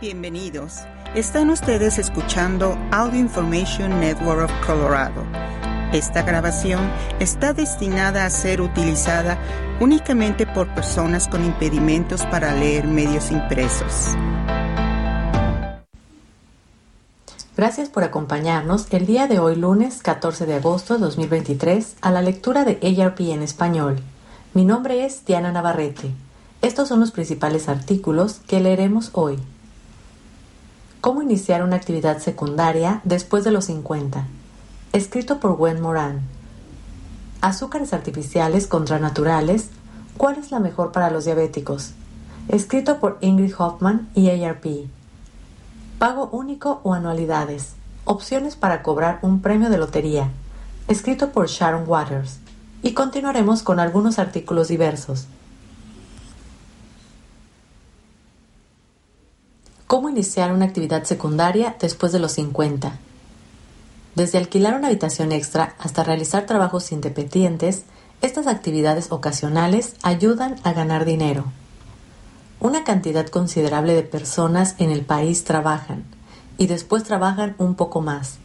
Bienvenidos. Están ustedes escuchando Audio Information Network of Colorado. Esta grabación está destinada a ser utilizada únicamente por personas con impedimentos para leer medios impresos. Gracias por acompañarnos el día de hoy, lunes 14 de agosto de 2023, a la lectura de ARP en español. Mi nombre es Diana Navarrete. Estos son los principales artículos que leeremos hoy. Cómo iniciar una actividad secundaria después de los 50. Escrito por Gwen Moran. Azúcares artificiales contra naturales. ¿Cuál es la mejor para los diabéticos? Escrito por Ingrid Hoffman y ARP. Pago único o anualidades. Opciones para cobrar un premio de lotería. Escrito por Sharon Waters. Y continuaremos con algunos artículos diversos. Iniciar una actividad secundaria después de los 50. Desde alquilar una habitación extra hasta realizar trabajos independientes, estas actividades ocasionales ayudan a ganar dinero. Una cantidad considerable de personas en el país trabajan y después trabajan un poco más.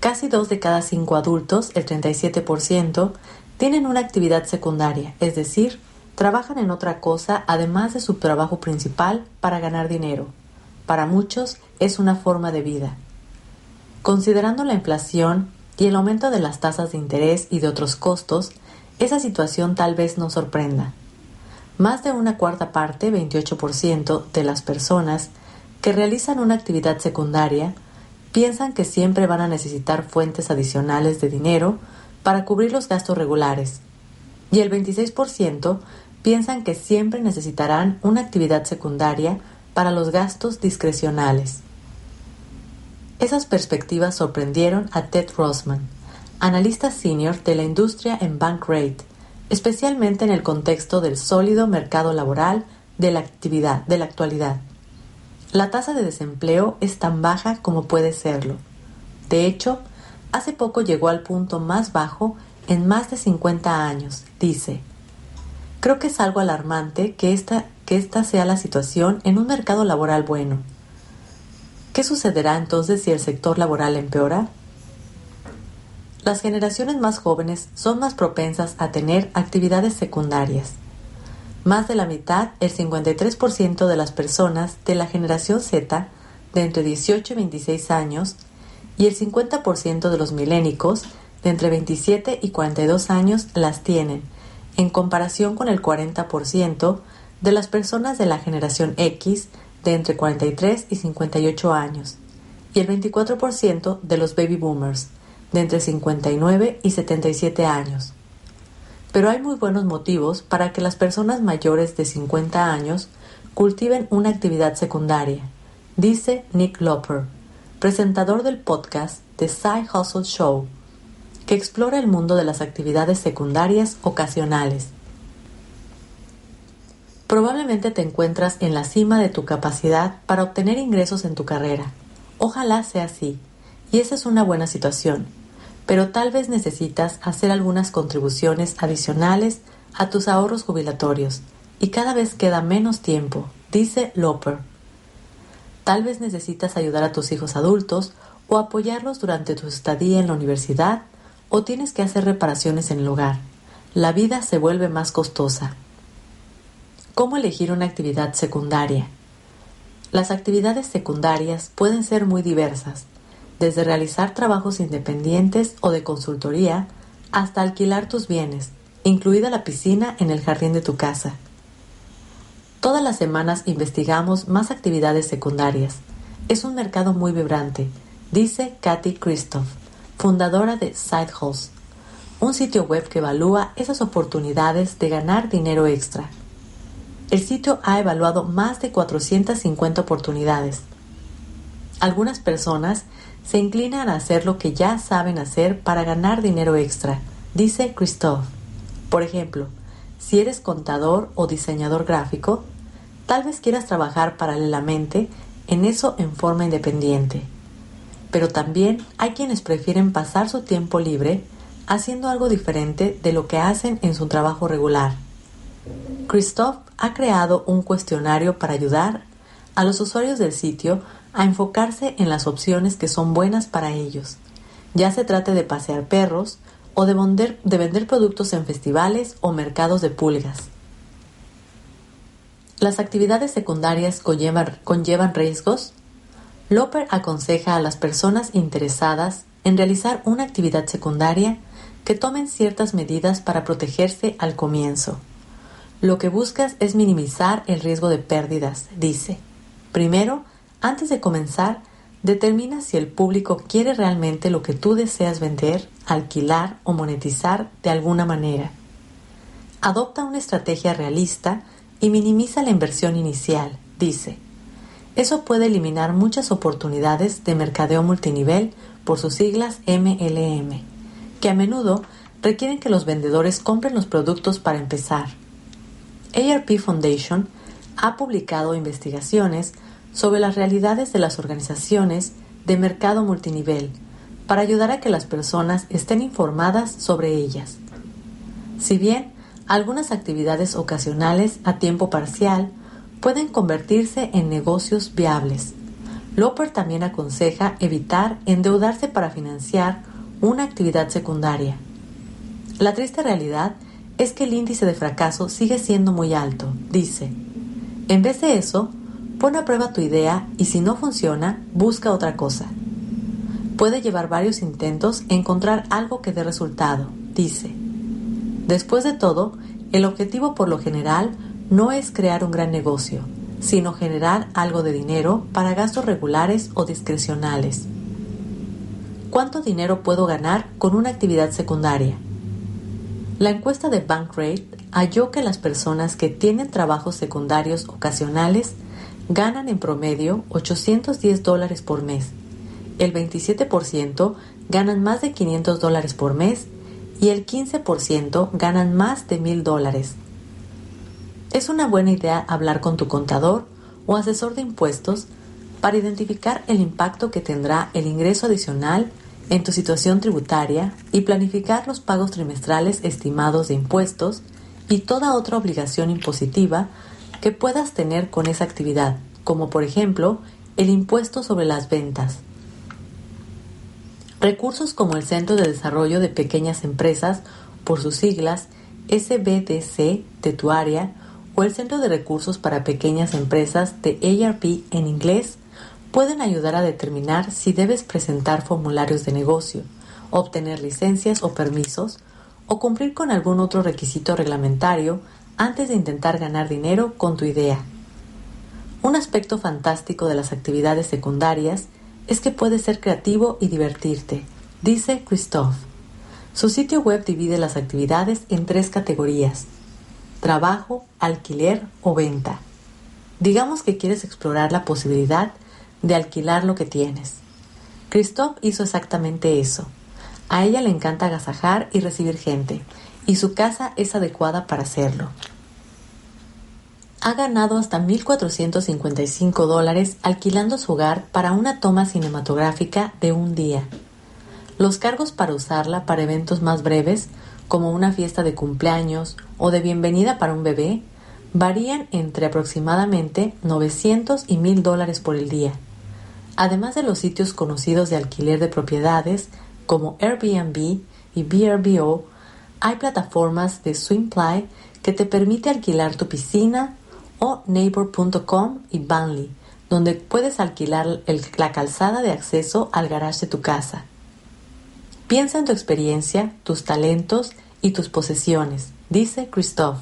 Casi dos de cada cinco adultos, el 37%, tienen una actividad secundaria, es decir, trabajan en otra cosa además de su trabajo principal para ganar dinero para muchos es una forma de vida. Considerando la inflación y el aumento de las tasas de interés y de otros costos, esa situación tal vez no sorprenda. Más de una cuarta parte, 28% de las personas que realizan una actividad secundaria piensan que siempre van a necesitar fuentes adicionales de dinero para cubrir los gastos regulares. Y el 26% piensan que siempre necesitarán una actividad secundaria para los gastos discrecionales. Esas perspectivas sorprendieron a Ted Rossman, analista senior de la industria en Bankrate, especialmente en el contexto del sólido mercado laboral de la actividad de la actualidad. La tasa de desempleo es tan baja como puede serlo. De hecho, hace poco llegó al punto más bajo en más de 50 años, dice. Creo que es algo alarmante que esta que esta sea la situación en un mercado laboral bueno. ¿Qué sucederá entonces si el sector laboral empeora? Las generaciones más jóvenes son más propensas a tener actividades secundarias. Más de la mitad, el 53% de las personas de la generación Z de entre 18 y 26 años y el 50% de los milénicos de entre 27 y 42 años las tienen, en comparación con el 40% de las personas de la generación X de entre 43 y 58 años y el 24% de los baby boomers de entre 59 y 77 años. Pero hay muy buenos motivos para que las personas mayores de 50 años cultiven una actividad secundaria, dice Nick Loper, presentador del podcast The Side Hustle Show, que explora el mundo de las actividades secundarias ocasionales Probablemente te encuentras en la cima de tu capacidad para obtener ingresos en tu carrera. Ojalá sea así, y esa es una buena situación, pero tal vez necesitas hacer algunas contribuciones adicionales a tus ahorros jubilatorios, y cada vez queda menos tiempo, dice Loper. Tal vez necesitas ayudar a tus hijos adultos o apoyarlos durante tu estadía en la universidad o tienes que hacer reparaciones en el hogar. La vida se vuelve más costosa. ¿Cómo elegir una actividad secundaria? Las actividades secundarias pueden ser muy diversas, desde realizar trabajos independientes o de consultoría hasta alquilar tus bienes, incluida la piscina en el jardín de tu casa. Todas las semanas investigamos más actividades secundarias. Es un mercado muy vibrante, dice Kathy Christoph, fundadora de SideHouse, un sitio web que evalúa esas oportunidades de ganar dinero extra. El sitio ha evaluado más de 450 oportunidades. Algunas personas se inclinan a hacer lo que ya saben hacer para ganar dinero extra, dice Christoph. Por ejemplo, si eres contador o diseñador gráfico, tal vez quieras trabajar paralelamente en eso en forma independiente. Pero también hay quienes prefieren pasar su tiempo libre haciendo algo diferente de lo que hacen en su trabajo regular. Christoph ha creado un cuestionario para ayudar a los usuarios del sitio a enfocarse en las opciones que son buenas para ellos, ya se trate de pasear perros o de vender, de vender productos en festivales o mercados de pulgas. Las actividades secundarias conllevan, conllevan riesgos. Loper aconseja a las personas interesadas en realizar una actividad secundaria que tomen ciertas medidas para protegerse al comienzo. Lo que buscas es minimizar el riesgo de pérdidas, dice. Primero, antes de comenzar, determina si el público quiere realmente lo que tú deseas vender, alquilar o monetizar de alguna manera. Adopta una estrategia realista y minimiza la inversión inicial, dice. Eso puede eliminar muchas oportunidades de mercadeo multinivel por sus siglas MLM, que a menudo requieren que los vendedores compren los productos para empezar. ARP Foundation ha publicado investigaciones sobre las realidades de las organizaciones de mercado multinivel para ayudar a que las personas estén informadas sobre ellas. Si bien algunas actividades ocasionales a tiempo parcial pueden convertirse en negocios viables, Loper también aconseja evitar endeudarse para financiar una actividad secundaria. La triste realidad es que el índice de fracaso sigue siendo muy alto, dice. En vez de eso, Pon a prueba tu idea y si no funciona, busca otra cosa. Puede llevar varios intentos encontrar algo que dé resultado, dice. Después de todo, el objetivo por lo general no es crear un gran negocio, sino generar algo de dinero para gastos regulares o discrecionales. ¿Cuánto dinero puedo ganar con una actividad secundaria? La encuesta de Bankrate halló que las personas que tienen trabajos secundarios ocasionales ganan en promedio 810 dólares por mes. El 27% ganan más de 500 dólares por mes y el 15% ganan más de 1000 dólares. Es una buena idea hablar con tu contador o asesor de impuestos para identificar el impacto que tendrá el ingreso adicional en tu situación tributaria y planificar los pagos trimestrales estimados de impuestos y toda otra obligación impositiva que puedas tener con esa actividad, como por ejemplo el impuesto sobre las ventas. Recursos como el Centro de Desarrollo de Pequeñas Empresas, por sus siglas SBDC de o el Centro de Recursos para Pequeñas Empresas de ARP en inglés, pueden ayudar a determinar si debes presentar formularios de negocio, obtener licencias o permisos, o cumplir con algún otro requisito reglamentario antes de intentar ganar dinero con tu idea. Un aspecto fantástico de las actividades secundarias es que puedes ser creativo y divertirte, dice Christophe. Su sitio web divide las actividades en tres categorías, trabajo, alquiler o venta. Digamos que quieres explorar la posibilidad de alquilar lo que tienes. Christophe hizo exactamente eso. A ella le encanta agasajar y recibir gente, y su casa es adecuada para hacerlo. Ha ganado hasta 1.455 dólares alquilando su hogar para una toma cinematográfica de un día. Los cargos para usarla para eventos más breves, como una fiesta de cumpleaños o de bienvenida para un bebé, varían entre aproximadamente 900 y 1.000 dólares por el día. Además de los sitios conocidos de alquiler de propiedades como Airbnb y VRBO, hay plataformas de Swimply que te permite alquilar tu piscina o neighbor.com y Banley, donde puedes alquilar la calzada de acceso al garage de tu casa. Piensa en tu experiencia, tus talentos y tus posesiones, dice Christophe,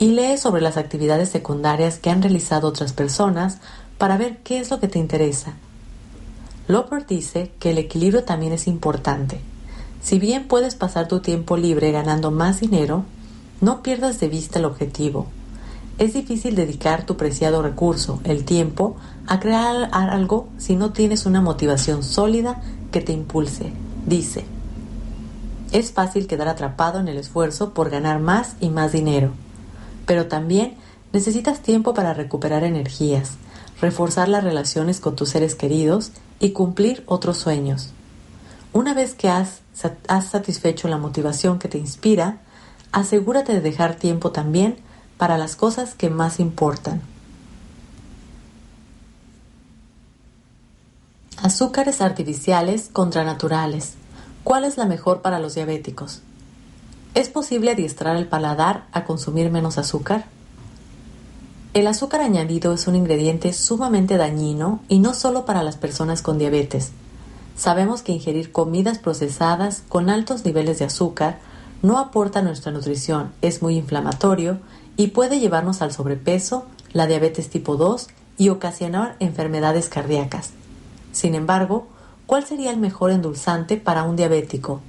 y lee sobre las actividades secundarias que han realizado otras personas para ver qué es lo que te interesa. Loper dice que el equilibrio también es importante si bien puedes pasar tu tiempo libre ganando más dinero, no pierdas de vista el objetivo. Es difícil dedicar tu preciado recurso, el tiempo, a crear algo si no tienes una motivación sólida que te impulse, dice. Es fácil quedar atrapado en el esfuerzo por ganar más y más dinero, pero también necesitas tiempo para recuperar energías, reforzar las relaciones con tus seres queridos y cumplir otros sueños. Una vez que has satisfecho la motivación que te inspira, asegúrate de dejar tiempo también para las cosas que más importan. Azúcares artificiales contra naturales. ¿Cuál es la mejor para los diabéticos? ¿Es posible adiestrar el paladar a consumir menos azúcar? El azúcar añadido es un ingrediente sumamente dañino y no solo para las personas con diabetes. Sabemos que ingerir comidas procesadas con altos niveles de azúcar no aporta nuestra nutrición, es muy inflamatorio y puede llevarnos al sobrepeso, la diabetes tipo 2 y ocasionar enfermedades cardíacas. Sin embargo, ¿cuál sería el mejor endulzante para un diabético?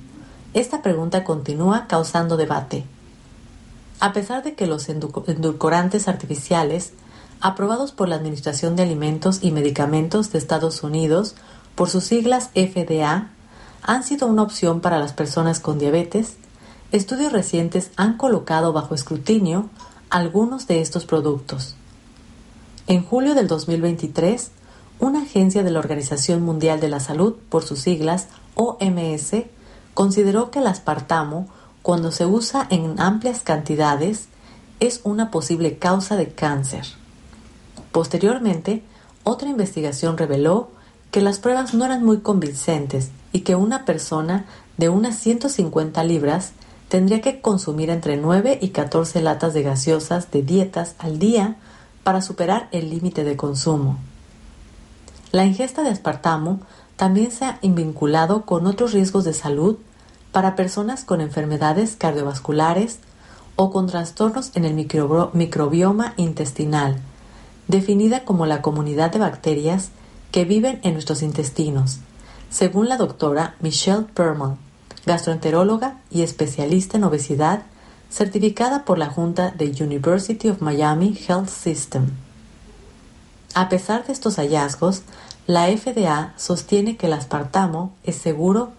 Esta pregunta continúa causando debate. A pesar de que los endulcorantes artificiales, aprobados por la Administración de Alimentos y Medicamentos de Estados Unidos por sus siglas FDA, han sido una opción para las personas con diabetes, estudios recientes han colocado bajo escrutinio algunos de estos productos. En julio del 2023, una agencia de la Organización Mundial de la Salud, por sus siglas OMS, consideró que el aspartamo, cuando se usa en amplias cantidades, es una posible causa de cáncer. Posteriormente, otra investigación reveló que las pruebas no eran muy convincentes y que una persona de unas 150 libras tendría que consumir entre 9 y 14 latas de gaseosas de dietas al día para superar el límite de consumo. La ingesta de aspartamo también se ha vinculado con otros riesgos de salud para personas con enfermedades cardiovasculares o con trastornos en el microbioma intestinal, definida como la comunidad de bacterias que viven en nuestros intestinos, según la doctora Michelle Perman, gastroenteróloga y especialista en obesidad, certificada por la Junta de University of Miami Health System. A pesar de estos hallazgos, la FDA sostiene que el aspartamo es seguro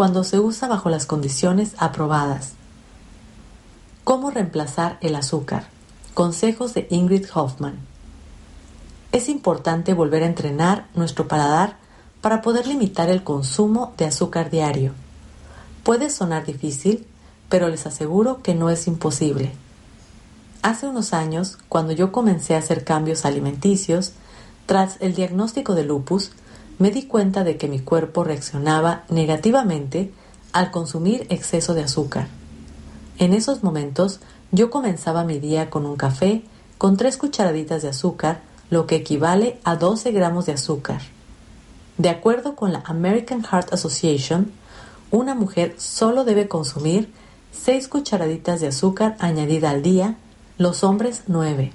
cuando se usa bajo las condiciones aprobadas. ¿Cómo reemplazar el azúcar? Consejos de Ingrid Hoffman. Es importante volver a entrenar nuestro paladar para poder limitar el consumo de azúcar diario. Puede sonar difícil, pero les aseguro que no es imposible. Hace unos años, cuando yo comencé a hacer cambios alimenticios, tras el diagnóstico de lupus, me di cuenta de que mi cuerpo reaccionaba negativamente al consumir exceso de azúcar. En esos momentos yo comenzaba mi día con un café con tres cucharaditas de azúcar, lo que equivale a 12 gramos de azúcar. De acuerdo con la American Heart Association, una mujer solo debe consumir 6 cucharaditas de azúcar añadida al día, los hombres 9.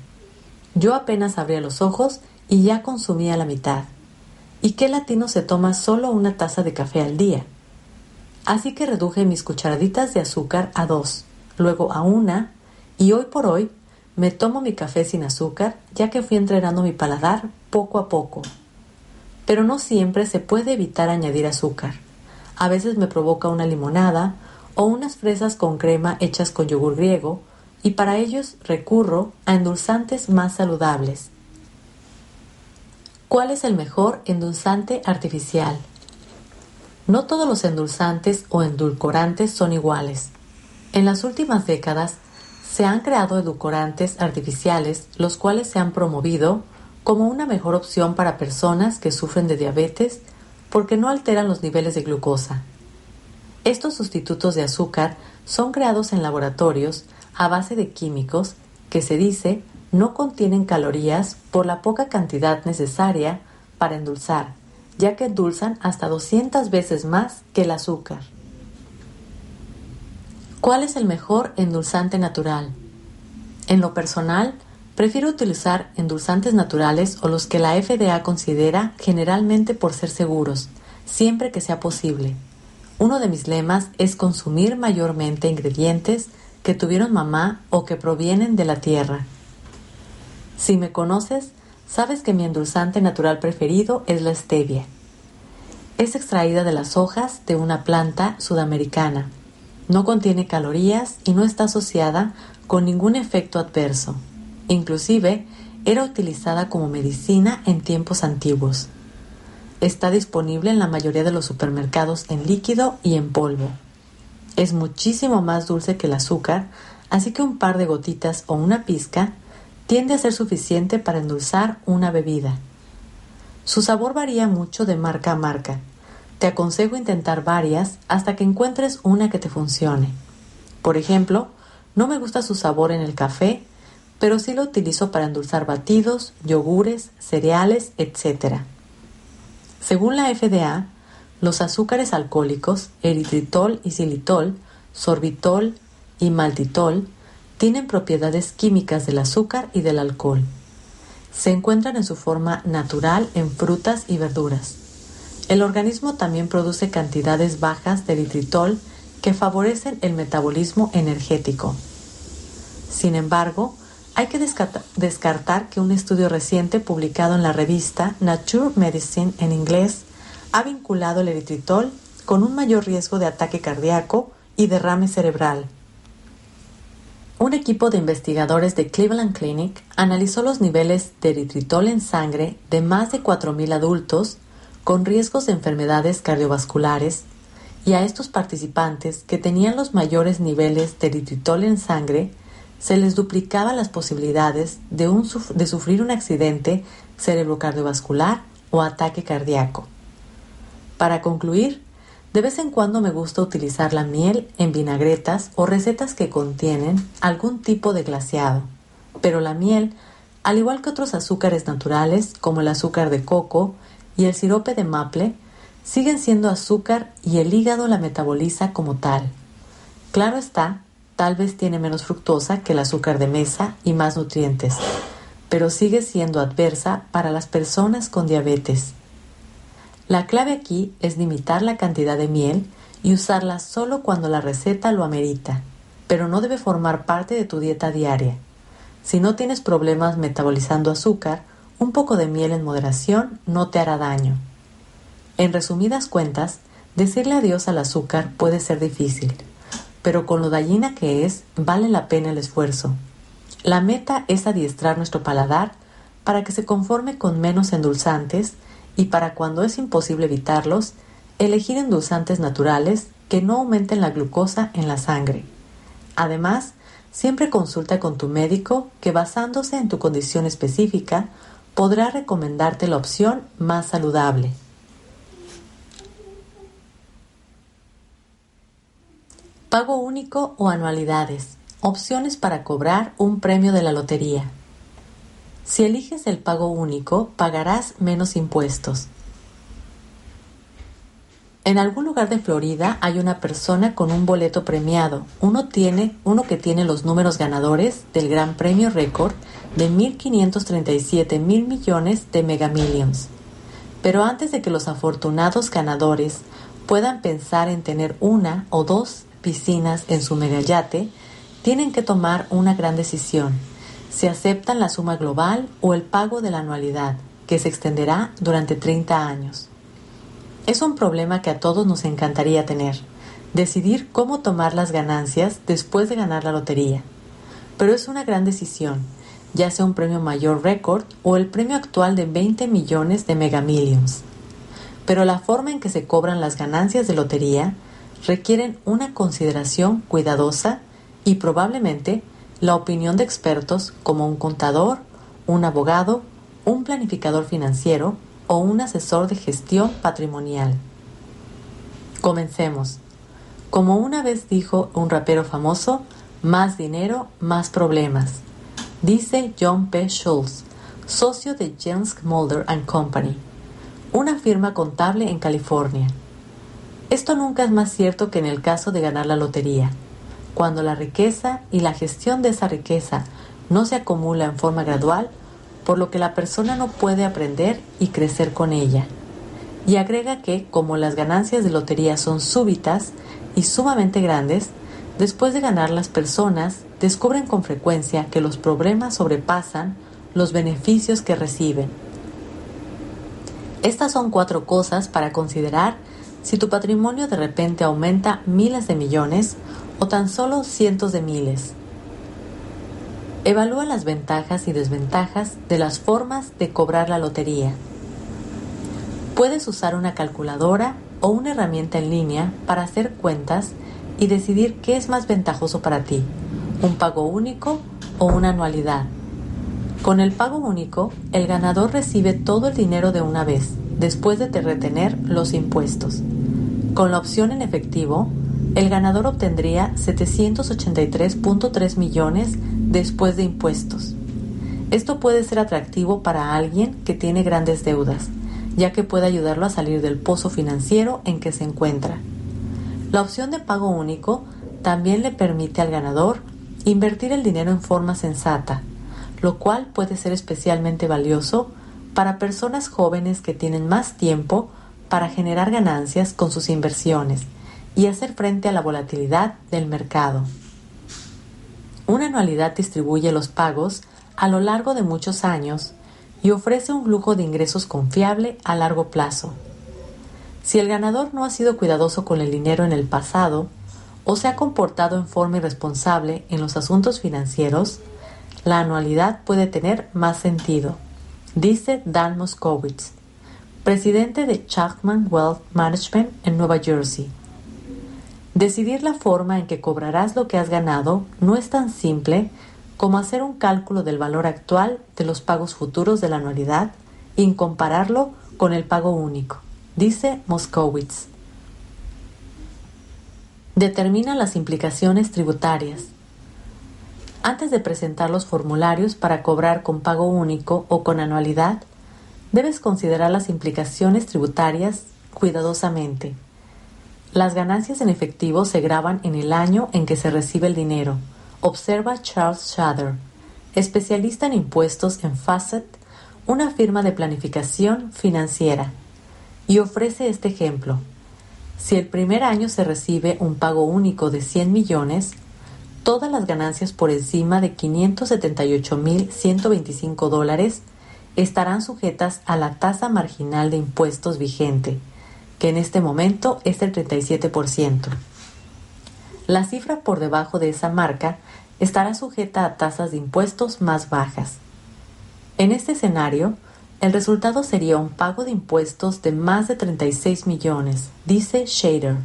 Yo apenas abría los ojos y ya consumía la mitad. ¿Y qué latino se toma solo una taza de café al día? Así que reduje mis cucharaditas de azúcar a dos, luego a una, y hoy por hoy me tomo mi café sin azúcar ya que fui entrenando mi paladar poco a poco. Pero no siempre se puede evitar añadir azúcar. A veces me provoca una limonada o unas fresas con crema hechas con yogur griego y para ellos recurro a endulzantes más saludables. ¿Cuál es el mejor endulzante artificial? No todos los endulzantes o endulcorantes son iguales. En las últimas décadas se han creado edulcorantes artificiales los cuales se han promovido como una mejor opción para personas que sufren de diabetes porque no alteran los niveles de glucosa. Estos sustitutos de azúcar son creados en laboratorios a base de químicos que se dice no contienen calorías por la poca cantidad necesaria para endulzar, ya que endulzan hasta 200 veces más que el azúcar. ¿Cuál es el mejor endulzante natural? En lo personal, prefiero utilizar endulzantes naturales o los que la FDA considera generalmente por ser seguros, siempre que sea posible. Uno de mis lemas es consumir mayormente ingredientes que tuvieron mamá o que provienen de la tierra. Si me conoces, sabes que mi endulzante natural preferido es la stevia. Es extraída de las hojas de una planta sudamericana. No contiene calorías y no está asociada con ningún efecto adverso. Inclusive, era utilizada como medicina en tiempos antiguos. Está disponible en la mayoría de los supermercados en líquido y en polvo. Es muchísimo más dulce que el azúcar, así que un par de gotitas o una pizca tiende a ser suficiente para endulzar una bebida. Su sabor varía mucho de marca a marca. Te aconsejo intentar varias hasta que encuentres una que te funcione. Por ejemplo, no me gusta su sabor en el café, pero sí lo utilizo para endulzar batidos, yogures, cereales, etc. Según la FDA, los azúcares alcohólicos, eritritol y xilitol, sorbitol y maltitol, tienen propiedades químicas del azúcar y del alcohol. Se encuentran en su forma natural en frutas y verduras. El organismo también produce cantidades bajas de eritritol que favorecen el metabolismo energético. Sin embargo, hay que descartar que un estudio reciente publicado en la revista Nature Medicine en inglés ha vinculado el eritritol con un mayor riesgo de ataque cardíaco y derrame cerebral. Un equipo de investigadores de Cleveland Clinic analizó los niveles de eritritol en sangre de más de 4.000 adultos con riesgos de enfermedades cardiovasculares y a estos participantes que tenían los mayores niveles de eritritol en sangre se les duplicaba las posibilidades de, de sufrir un accidente cerebrocardiovascular o ataque cardíaco. Para concluir, de vez en cuando me gusta utilizar la miel en vinagretas o recetas que contienen algún tipo de glaseado, pero la miel, al igual que otros azúcares naturales como el azúcar de coco y el sirope de maple, siguen siendo azúcar y el hígado la metaboliza como tal. Claro está, tal vez tiene menos fructosa que el azúcar de mesa y más nutrientes, pero sigue siendo adversa para las personas con diabetes. La clave aquí es limitar la cantidad de miel y usarla solo cuando la receta lo amerita, pero no debe formar parte de tu dieta diaria. Si no tienes problemas metabolizando azúcar, un poco de miel en moderación no te hará daño. En resumidas cuentas, decirle adiós al azúcar puede ser difícil, pero con lo dañina que es, vale la pena el esfuerzo. La meta es adiestrar nuestro paladar para que se conforme con menos endulzantes y para cuando es imposible evitarlos, elegir endulzantes naturales que no aumenten la glucosa en la sangre. Además, siempre consulta con tu médico que basándose en tu condición específica podrá recomendarte la opción más saludable. Pago único o anualidades. Opciones para cobrar un premio de la lotería. Si eliges el pago único, pagarás menos impuestos. En algún lugar de Florida hay una persona con un boleto premiado. Uno tiene, uno que tiene los números ganadores del Gran Premio Récord de 1.537 mil millones de Mega Millions. Pero antes de que los afortunados ganadores puedan pensar en tener una o dos piscinas en su megayate, tienen que tomar una gran decisión se aceptan la suma global o el pago de la anualidad, que se extenderá durante 30 años. Es un problema que a todos nos encantaría tener, decidir cómo tomar las ganancias después de ganar la lotería. Pero es una gran decisión, ya sea un premio mayor récord o el premio actual de 20 millones de megamillions. Pero la forma en que se cobran las ganancias de lotería requieren una consideración cuidadosa y probablemente la opinión de expertos como un contador, un abogado, un planificador financiero o un asesor de gestión patrimonial. Comencemos. Como una vez dijo un rapero famoso, más dinero, más problemas. Dice John P. Schultz, socio de James Mulder Company, una firma contable en California. Esto nunca es más cierto que en el caso de ganar la lotería cuando la riqueza y la gestión de esa riqueza no se acumula en forma gradual, por lo que la persona no puede aprender y crecer con ella. Y agrega que, como las ganancias de lotería son súbitas y sumamente grandes, después de ganar las personas descubren con frecuencia que los problemas sobrepasan los beneficios que reciben. Estas son cuatro cosas para considerar si tu patrimonio de repente aumenta miles de millones o tan solo cientos de miles. Evalúa las ventajas y desventajas de las formas de cobrar la lotería. Puedes usar una calculadora o una herramienta en línea para hacer cuentas y decidir qué es más ventajoso para ti, un pago único o una anualidad. Con el pago único, el ganador recibe todo el dinero de una vez, después de retener los impuestos. Con la opción en efectivo, el ganador obtendría 783.3 millones después de impuestos. Esto puede ser atractivo para alguien que tiene grandes deudas, ya que puede ayudarlo a salir del pozo financiero en que se encuentra. La opción de pago único también le permite al ganador invertir el dinero en forma sensata, lo cual puede ser especialmente valioso para personas jóvenes que tienen más tiempo para generar ganancias con sus inversiones y hacer frente a la volatilidad del mercado. Una anualidad distribuye los pagos a lo largo de muchos años y ofrece un flujo de ingresos confiable a largo plazo. Si el ganador no ha sido cuidadoso con el dinero en el pasado o se ha comportado en forma irresponsable en los asuntos financieros, la anualidad puede tener más sentido, dice Dan Moskowitz, presidente de Chapman Wealth Management en Nueva Jersey. Decidir la forma en que cobrarás lo que has ganado no es tan simple como hacer un cálculo del valor actual de los pagos futuros de la anualidad y compararlo con el pago único, dice Moskowitz. Determina las implicaciones tributarias. Antes de presentar los formularios para cobrar con pago único o con anualidad, debes considerar las implicaciones tributarias cuidadosamente. Las ganancias en efectivo se graban en el año en que se recibe el dinero, observa Charles Shader, especialista en impuestos en Facet, una firma de planificación financiera, y ofrece este ejemplo. Si el primer año se recibe un pago único de 100 millones, todas las ganancias por encima de 578.125 dólares estarán sujetas a la tasa marginal de impuestos vigente, que en este momento es el 37%. La cifra por debajo de esa marca estará sujeta a tasas de impuestos más bajas. En este escenario, el resultado sería un pago de impuestos de más de 36 millones, dice Shader.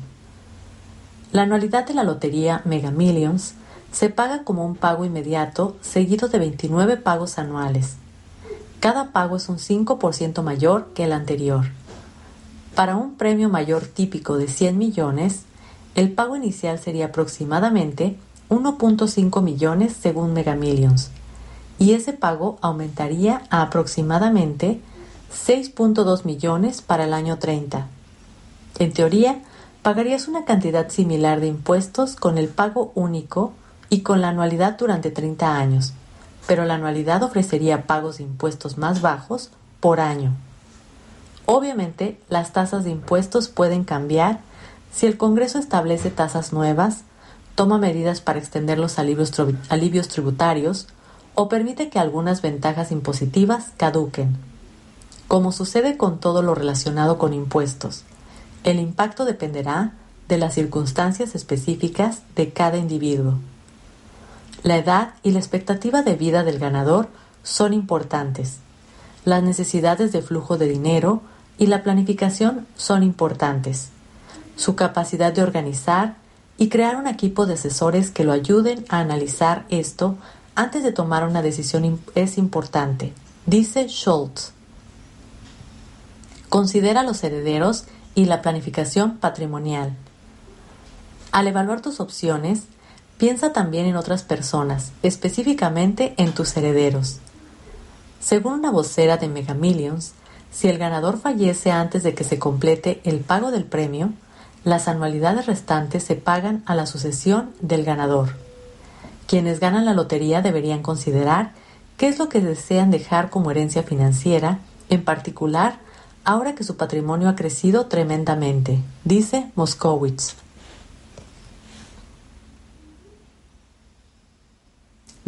La anualidad de la lotería Mega Millions se paga como un pago inmediato seguido de 29 pagos anuales. Cada pago es un 5% mayor que el anterior. Para un premio mayor típico de 100 millones, el pago inicial sería aproximadamente 1.5 millones según Mega Millions, y ese pago aumentaría a aproximadamente 6.2 millones para el año 30. En teoría, pagarías una cantidad similar de impuestos con el pago único y con la anualidad durante 30 años, pero la anualidad ofrecería pagos de impuestos más bajos por año. Obviamente, las tasas de impuestos pueden cambiar si el Congreso establece tasas nuevas, toma medidas para extender los alivios, alivios tributarios o permite que algunas ventajas impositivas caduquen. Como sucede con todo lo relacionado con impuestos, el impacto dependerá de las circunstancias específicas de cada individuo. La edad y la expectativa de vida del ganador son importantes. Las necesidades de flujo de dinero y la planificación son importantes. Su capacidad de organizar y crear un equipo de asesores que lo ayuden a analizar esto antes de tomar una decisión es importante, dice Schultz. Considera los herederos y la planificación patrimonial. Al evaluar tus opciones, Piensa también en otras personas, específicamente en tus herederos. Según una vocera de Mega Millions, si el ganador fallece antes de que se complete el pago del premio, las anualidades restantes se pagan a la sucesión del ganador. Quienes ganan la lotería deberían considerar qué es lo que desean dejar como herencia financiera, en particular ahora que su patrimonio ha crecido tremendamente, dice Moskowitz.